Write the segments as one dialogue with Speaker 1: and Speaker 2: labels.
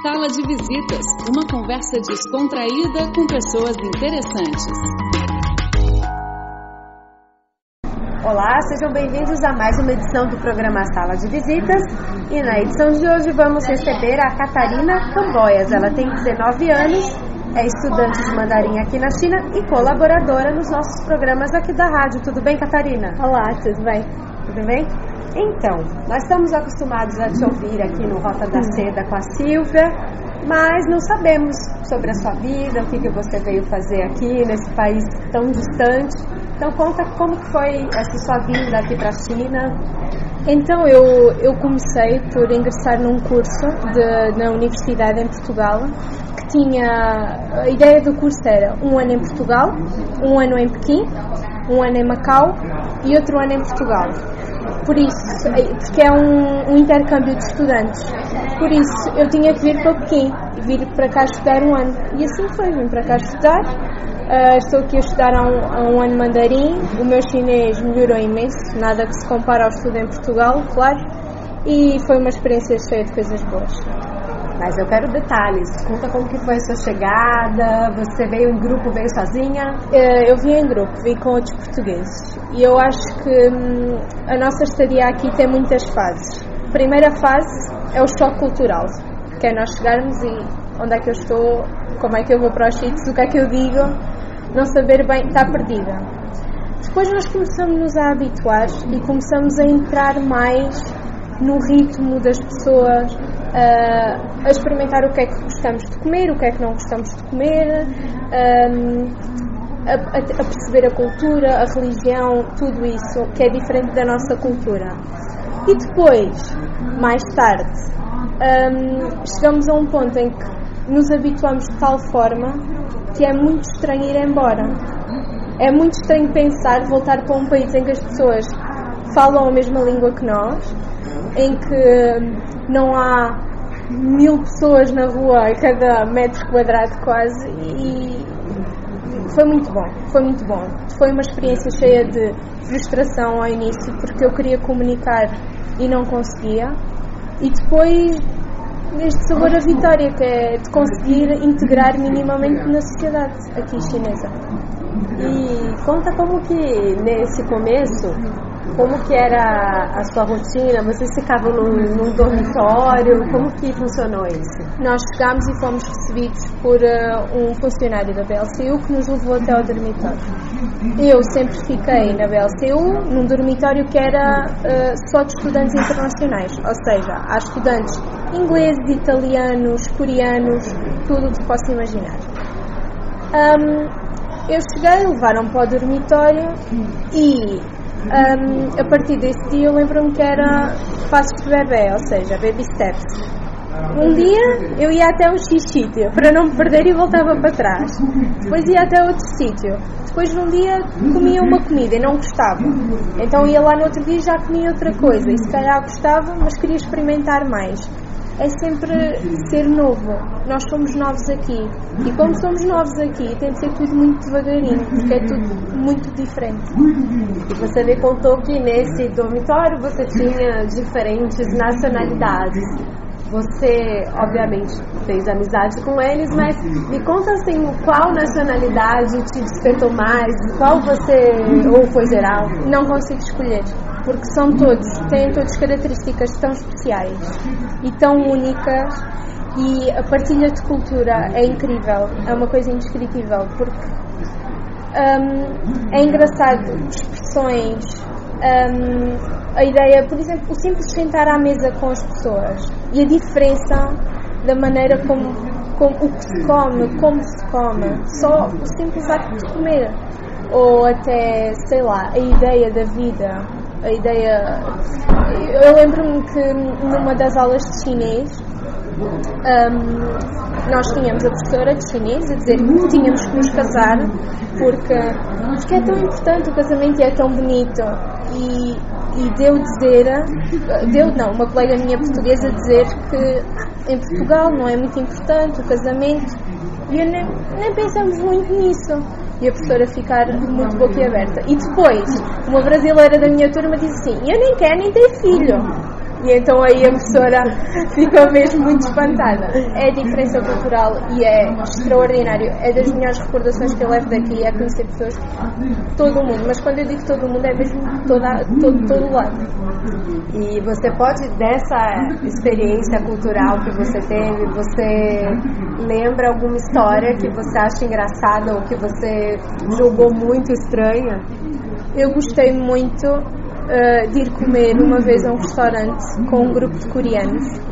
Speaker 1: Sala de Visitas, uma conversa descontraída com pessoas interessantes.
Speaker 2: Olá, sejam bem-vindos a mais uma edição do programa Sala de Visitas. E na edição de hoje vamos receber a Catarina Camboias. Ela tem 19 anos, é estudante de mandarim aqui na China e colaboradora nos nossos programas aqui da rádio. Tudo bem, Catarina?
Speaker 3: Olá, tudo bem?
Speaker 2: Tudo bem? Então, nós estamos acostumados a te ouvir aqui no Rota da Seda com a Silvia, mas não sabemos sobre a sua vida, o que, que você veio fazer aqui nesse país tão distante. Então conta como foi essa sua vinda aqui para a China.
Speaker 3: Então eu, eu comecei por ingressar num curso de, na universidade em Portugal que tinha a ideia do curso era um ano em Portugal, um ano em Pequim, um ano em Macau e outro ano em Portugal. Por isso, porque é um, um intercâmbio de estudantes. Por isso, eu tinha que vir para Pequim vir para cá estudar um ano. E assim foi, vim para cá estudar. Uh, estou aqui a estudar há um, há um, ano mandarim. O meu chinês melhorou imenso, nada que se compara ao estudo em Portugal, claro. E foi uma experiência cheia de coisas boas.
Speaker 2: Mas eu quero detalhes. Conta como que foi a sua chegada. Você veio em grupo, veio sozinha?
Speaker 3: Uh, eu vim em grupo, vim com outros portugueses. E eu acho que hum, a nossa estadia aqui tem muitas fases. A primeira fase é o choque cultural, que é nós chegarmos e onde é que eu estou, como é que eu vou para os sítios, o que é que eu digo, não saber bem, está perdida. Depois nós começamos a habituar e começamos a entrar mais no ritmo das pessoas, uh, a experimentar o que é que gostamos de comer, o que é que não gostamos de comer, um, a, a, a, perceber a cultura, a religião, tudo isso que é diferente da nossa cultura. E depois, mais tarde, um, chegamos a um ponto em que nos habituamos de tal forma que é muito estranho ir embora. É muito estranho pensar voltar para um país em que as pessoas falam a mesma língua que nós, em que não há mil pessoas na rua a cada metro quadrado quase e foi muito bom, foi muito bom. Foi uma experiência cheia de frustração ao início porque eu queria comunicar e não conseguia e depois este sabor a vitória que é de conseguir integrar minimamente na sociedade aqui chinesa.
Speaker 2: E conta como que nesse começo como que era a sua rotina? Vocês ficavam num, num dormitório? Como que funcionou isso?
Speaker 3: Nós chegámos e fomos recebidos por uh, um funcionário da BLCU que nos levou até ao dormitório. Eu sempre fiquei na BLCU, num dormitório que era uh, só de estudantes internacionais, ou seja, há estudantes ingleses, italianos, coreanos, tudo o que possa imaginar. Um, eu cheguei, levaram para o dormitório e um, a partir desse dia eu lembro-me que era passos de bebê, ou seja, baby steps. Um dia eu ia até um X sítio para não me perder e voltava para trás. Depois ia até outro sítio. Depois num dia comia uma comida e não gostava. Então ia lá no outro dia e já comia outra coisa. E se calhar gostava, mas queria experimentar mais é sempre ser novo. Nós somos novos aqui. E como somos novos aqui, tem de ser tudo muito devagarinho, porque é tudo muito diferente.
Speaker 2: E você me contou que nesse dormitório você tinha diferentes nacionalidades. Você, obviamente, fez amizade com eles, mas me conta assim, qual nacionalidade te despertou mais? Qual você, ou foi geral?
Speaker 3: Não consigo escolher porque são todos, têm todas características tão especiais e tão únicas e a partilha de cultura é incrível, é uma coisa indescritível, porque um, é engraçado expressões, um, a ideia, por exemplo, o simples sentar à mesa com as pessoas e a diferença da maneira como, como o que se come, como se come, só o simples acto de comer, ou até, sei lá, a ideia da vida, a ideia. Eu lembro-me que numa das aulas de chinês um, nós tínhamos a professora de chinês a dizer que tínhamos que nos casar porque, porque é tão importante, o casamento é tão bonito. E, e deu dizer, deu não, uma colega minha portuguesa dizer que em Portugal não é muito importante o casamento e eu nem, nem pensamos muito nisso e a professora ficar muito boquiaberta. E depois, uma brasileira da minha turma disse assim: Eu nem quero nem ter filho. E então aí a professora ficou mesmo muito espantada. É a diferença cultural e é extraordinário. É das melhores recordações que eu levo daqui, é conhecer pessoas de todo o mundo. Mas quando eu digo todo o mundo, é mesmo toda, todo, todo o lado.
Speaker 2: E você pode, dessa experiência cultural que você teve, você lembra alguma história que você acha engraçada ou que você julgou muito estranha?
Speaker 3: Eu gostei muito uh, de ir comer uma vez a um restaurante com um grupo de coreanos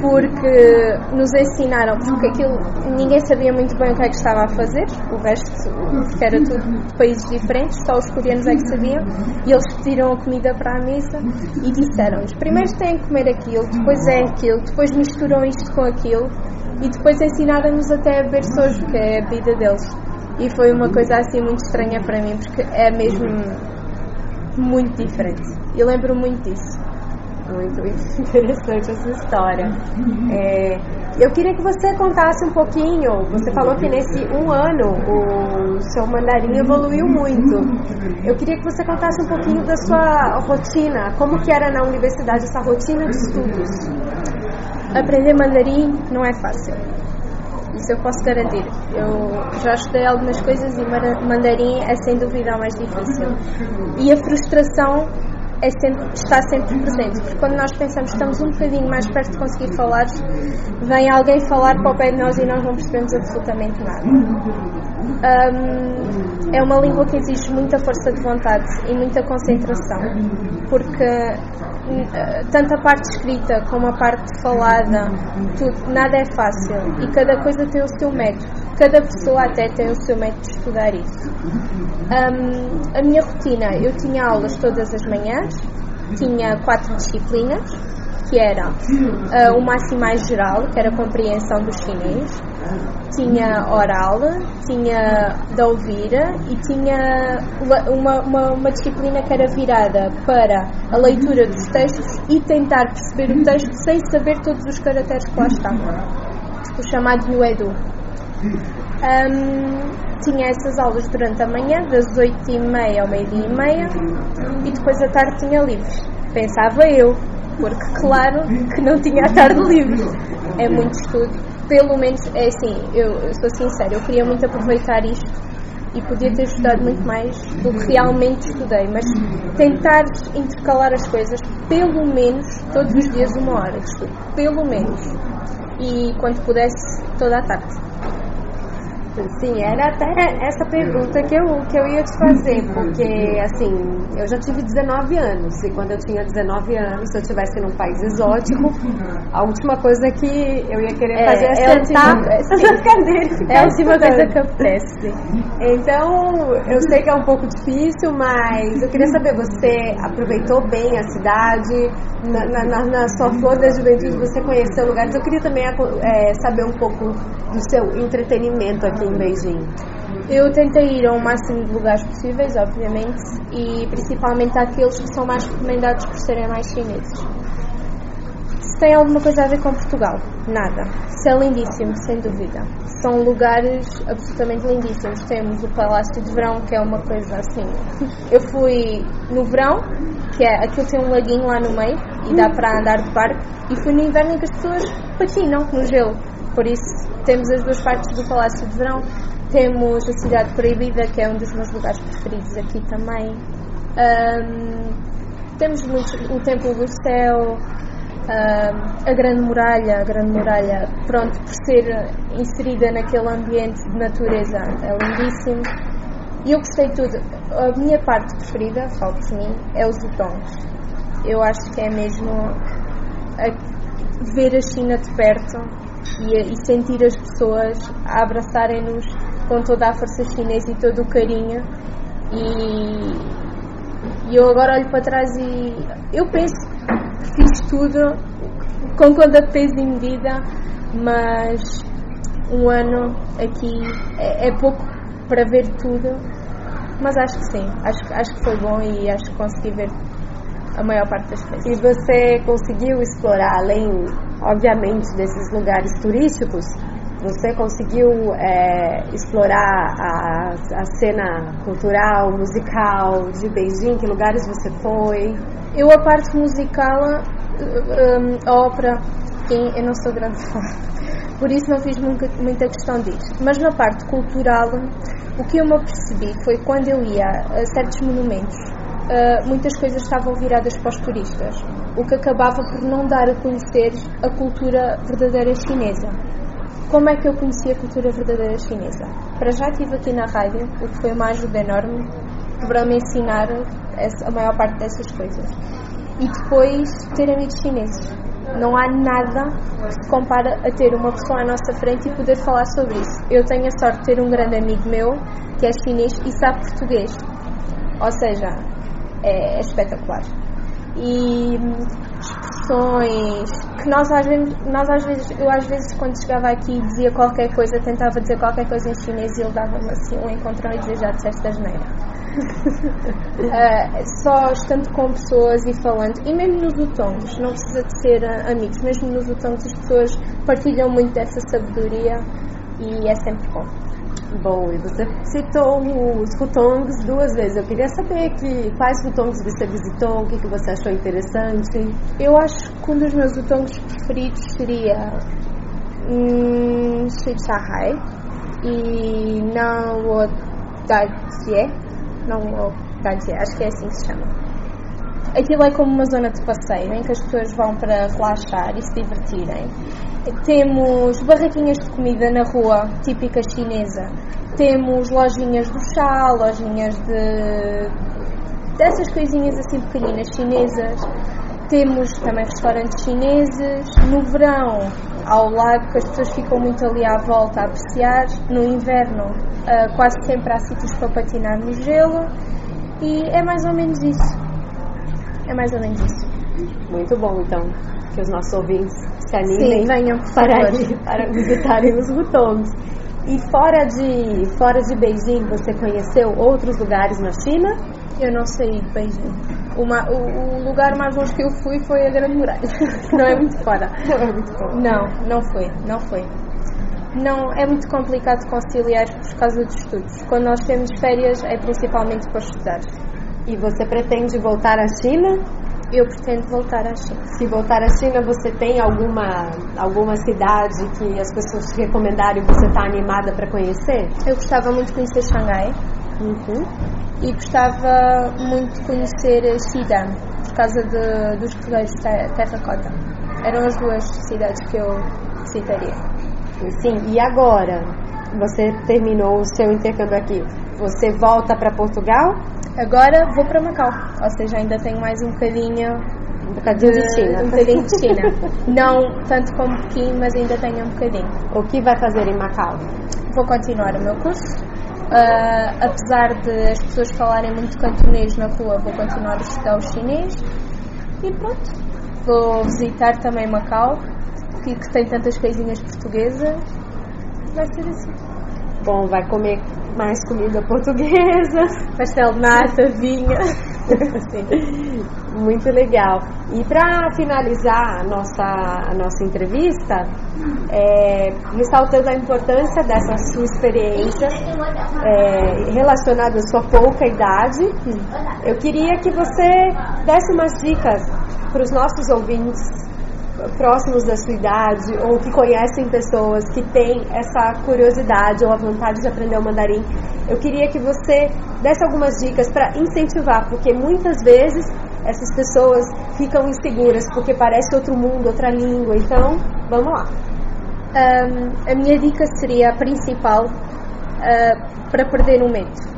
Speaker 3: porque nos ensinaram, porque aquilo ninguém sabia muito bem o que é que estava a fazer, o resto, porque era tudo de países diferentes, só os coreanos é que sabiam, e eles pediram a comida para a mesa e disseram-nos: primeiro têm que comer aquilo, depois é aquilo, depois misturam isto com aquilo, e depois ensinaram-nos até a beber sojo, que é a vida deles. E foi uma coisa assim muito estranha para mim, porque é mesmo muito diferente. E lembro muito disso.
Speaker 2: Muito interessante essa história. É, eu queria que você contasse um pouquinho. Você falou que nesse um ano o seu mandarim evoluiu muito. Eu queria que você contasse um pouquinho da sua rotina. Como que era na universidade essa rotina de estudos?
Speaker 3: Aprender mandarim não é fácil. Isso eu posso garantir. Eu já estudei algumas coisas e mandarim é sem dúvida o mais difícil. E a frustração é sempre, está sempre presente, porque quando nós pensamos que estamos um bocadinho mais perto de conseguir falar, vem alguém falar para o pé de nós e nós não percebemos absolutamente nada. Um, é uma língua que exige muita força de vontade e muita concentração, porque hum, tanto a parte escrita como a parte falada, tudo, nada é fácil e cada coisa tem o seu método. Cada pessoa até tem o seu método de estudar isso. Um, a minha rotina, eu tinha aulas todas as manhãs, tinha quatro disciplinas, que era uh, o máximo mais geral, que era a compreensão do chinês, tinha oral, tinha da ouvir e tinha uma, uma, uma, disciplina que era virada para a leitura dos textos e tentar perceber o texto sem saber todos os caracteres que lá estavam, o chamado Nuedu. Um, tinha essas aulas durante a manhã, das 8h30 ao meio-dia e meia, e depois à tarde tinha livres. Pensava eu, porque claro que não tinha a tarde livre. É muito estudo. Pelo menos, é assim, eu, eu sou sincera, eu queria muito aproveitar isto e podia ter estudado muito mais do que realmente estudei, mas tentar intercalar as coisas, pelo menos todos os dias uma hora de estudo, pelo menos. E quando pudesse, toda a tarde.
Speaker 2: Sim, era até essa pergunta que eu, que eu ia te fazer, porque assim, eu já tive 19 anos e quando eu tinha 19 anos, se eu estivesse num país exótico, a última coisa que eu ia querer é, fazer é, sentar
Speaker 3: na cadeira. É a última coisa que acontece.
Speaker 2: Então, eu sei que é um pouco difícil, mas eu queria saber, você aproveitou bem a cidade? Na, na, na sua flor da juventude, você conheceu lugares? Eu queria também é, saber um pouco do seu entretenimento aqui em Beijing?
Speaker 3: Eu tentei ir ao máximo de lugares possíveis, obviamente, e principalmente àqueles que são mais recomendados por serem mais chineses. Se tem alguma coisa a ver com Portugal? Nada. Se é lindíssimo, sem dúvida. São lugares absolutamente lindíssimos. Temos o Palácio de Verão, que é uma coisa assim. Eu fui no verão, que é aquilo tem um laguinho lá no meio e dá para andar de barco, e fui no inverno em que as pessoas patinam no gelo por isso, temos as duas partes do Palácio de Verão. Temos a Cidade Proibida, que é um dos meus lugares preferidos aqui também. Um, temos o Templo do Céu, um, a Grande Muralha. A Grande Muralha, pronto, por ser inserida naquele ambiente de natureza, é lindíssimo. E eu gostei de tudo. A minha parte preferida, falo por mim, é os Utons. Eu acho que é mesmo ver a China de perto e, e sentir as pessoas a abraçarem-nos com toda a força chinesa e todo o carinho. E, e eu agora olho para trás e eu penso que fiz tudo com de peso e medida, mas um ano aqui é, é, pouco para ver tudo, mas acho que sim, acho, acho que foi bom e acho que consegui ver a maior parte das coisas.
Speaker 2: E você conseguiu explorar além obviamente, desses lugares turísticos, Você conseguiu é, explorar a, a, cena cultural, musical de Beijing? Que lugares você foi?
Speaker 3: Eu, a parte musical, um, a ópera, eu não sou grande fã, por isso não fiz muita, muita questão disso. Mas na parte cultural, o que eu me apercebi foi quando eu ia a certos monumentos, uh, muitas coisas estavam viradas para os turistas, o que acabava por não dar a conhecer a cultura verdadeira chinesa. Como é que eu conheci a cultura verdadeira chinesa? Para já estive aqui na rádio, o que foi uma ajuda enorme para me ensinar a maior parte dessas coisas. E depois ter amigos chineses. Não há nada que se compara a ter uma pessoa à nossa frente e poder falar sobre isso. Eu tenho a sorte de ter um grande amigo meu que é chinês e sabe português. Ou seja, é, é espetacular. E expressões que nós às vezes, nós às vezes, eu às vezes quando chegava aqui dizia qualquer coisa, tentava dizer qualquer coisa em chinês e ele dava-me assim um encontrão e dizia já disseste a geneira. uh, só estando com pessoas e falando, e mesmo nos utongos, não precisa de ser uh, amigos, mesmo nos utongos as pessoas partilham muito dessa sabedoria e é sempre bom.
Speaker 2: Bom, e você citou os futongs duas vezes. Eu queria saber que, quais futongs você visitou, o que, que você achou interessante.
Speaker 3: Eu acho que um dos meus futongs preferidos seria hum, e Nao Dajie. Não Dajie, acho que é assim que se chama. Aquilo é como uma zona de passeio em que as pessoas vão para relaxar e se divertirem. Temos barraquinhas de comida na rua, típica chinesa. Temos lojinhas do chá, lojinhas de. dessas coisinhas assim pequeninas chinesas. Temos também restaurantes chineses. No verão, ao lago, que as pessoas ficam muito ali à volta a apreciar. No inverno, uh, quase sempre há sítios para patinar no gelo. E é mais ou menos isso. É mais ou menos isso.
Speaker 2: Muito bom, então, que os nossos ouvintes se animem
Speaker 3: Sim, venham,
Speaker 2: para, ir, para visitarem os Hutongs. E fora de, fora de Beijing, você conheceu outros lugares na China?
Speaker 3: Eu não de Beijing. Uma, o, o, lugar mais longe que eu fui foi a Grande Muralha, não é muito fora.
Speaker 2: Não é muito fora.
Speaker 3: Não, não foi, não foi. Não, é muito complicado conciliar por causa dos estudos. Quando nós temos férias é principalmente para estudar.
Speaker 2: E você pretende voltar à China?
Speaker 3: Eu pretendo voltar à China.
Speaker 2: Se voltar à China, você tem alguma, alguma cidade que as pessoas te recomendaram e você está animada para conhecer?
Speaker 3: Eu gostava muito de conhecer Xangai.
Speaker 2: Uhum.
Speaker 3: E gostava muito de conhecer Xidan, por causa de, dos correios de terracota. Eram as duas cidades que eu citaria.
Speaker 2: Sim, e agora? Você terminou o seu intercâmbio aqui. Você volta para Portugal?
Speaker 3: Agora vou para Macau, ou seja, ainda tenho mais um bocadinho
Speaker 2: um bocadinho de, de China.
Speaker 3: Um bocadinho de China. Não tanto como Pequim, mas ainda tenho um bocadinho.
Speaker 2: O que vai fazer em Macau?
Speaker 3: Vou continuar o meu curso. Uh, apesar de as pessoas falarem muito cantonês na rua, vou continuar a estudar o chinês. E pronto. Vou visitar também Macau, que, que tem tantas coisinhas portuguesas. Vai ser assim.
Speaker 2: Bom, vai comer mais comida portuguesa,
Speaker 3: pastel nata, vinho.
Speaker 2: Muito legal. E para finalizar a nossa, a nossa entrevista, é, ressaltando a importância dessa sua experiência é, relacionada à sua pouca idade, eu queria que você desse umas dicas para os nossos ouvintes próximos da sua idade ou que conhecem pessoas que têm essa curiosidade ou a vontade de aprender o mandarim, eu queria que você desse algumas dicas para incentivar, porque muitas vezes essas pessoas ficam inseguras porque parece outro mundo, outra língua. Então, vamos lá.
Speaker 3: Um, a minha dica seria a principal uh, para perder o medo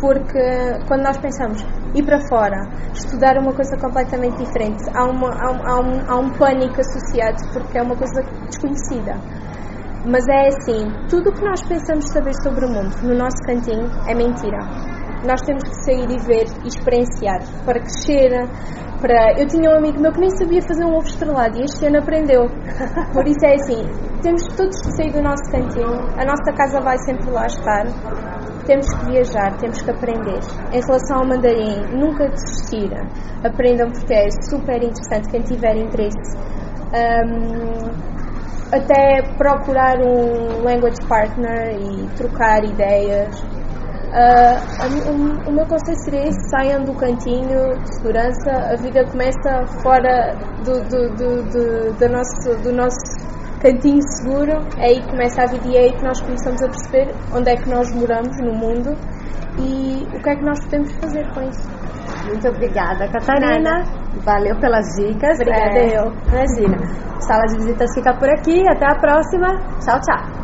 Speaker 3: porque quando nós pensamos ir para fora, estudar uma coisa completamente diferente, há, uma, há, um, há, um, há um pânico associado porque é uma coisa desconhecida. Mas é assim, tudo o que nós pensamos saber sobre o mundo no nosso cantinho é mentira. Nós temos que sair e ver e experienciar para crescer. Para... Eu tinha um amigo meu que nem sabia fazer um ovo estrelado e este ano aprendeu. Por isso é assim, temos todos que sair do nosso cantinho, a nossa casa vai sempre lá estar temos que viajar, temos que aprender. Em relação ao mandarim, nunca desistir. Aprendam porque é super interessante quem tiver interesse. Um, até procurar um language partner e trocar ideias. Uh, o, meu conselho seria isso, saiam do cantinho de segurança, a vida começa fora do, do, do, do, do nosso, do nosso cantinho seguro, é aí que começa a vida e é aí que nós começamos a perceber onde é que nós moramos no mundo e o que é que nós podemos fazer com isso.
Speaker 2: Muito obrigada, Catarina. Valeu pelas dicas.
Speaker 3: Obrigada, é, eu.
Speaker 2: Imagina. Sala de visitas fica por aqui. Até a próxima. Tchau, tchau.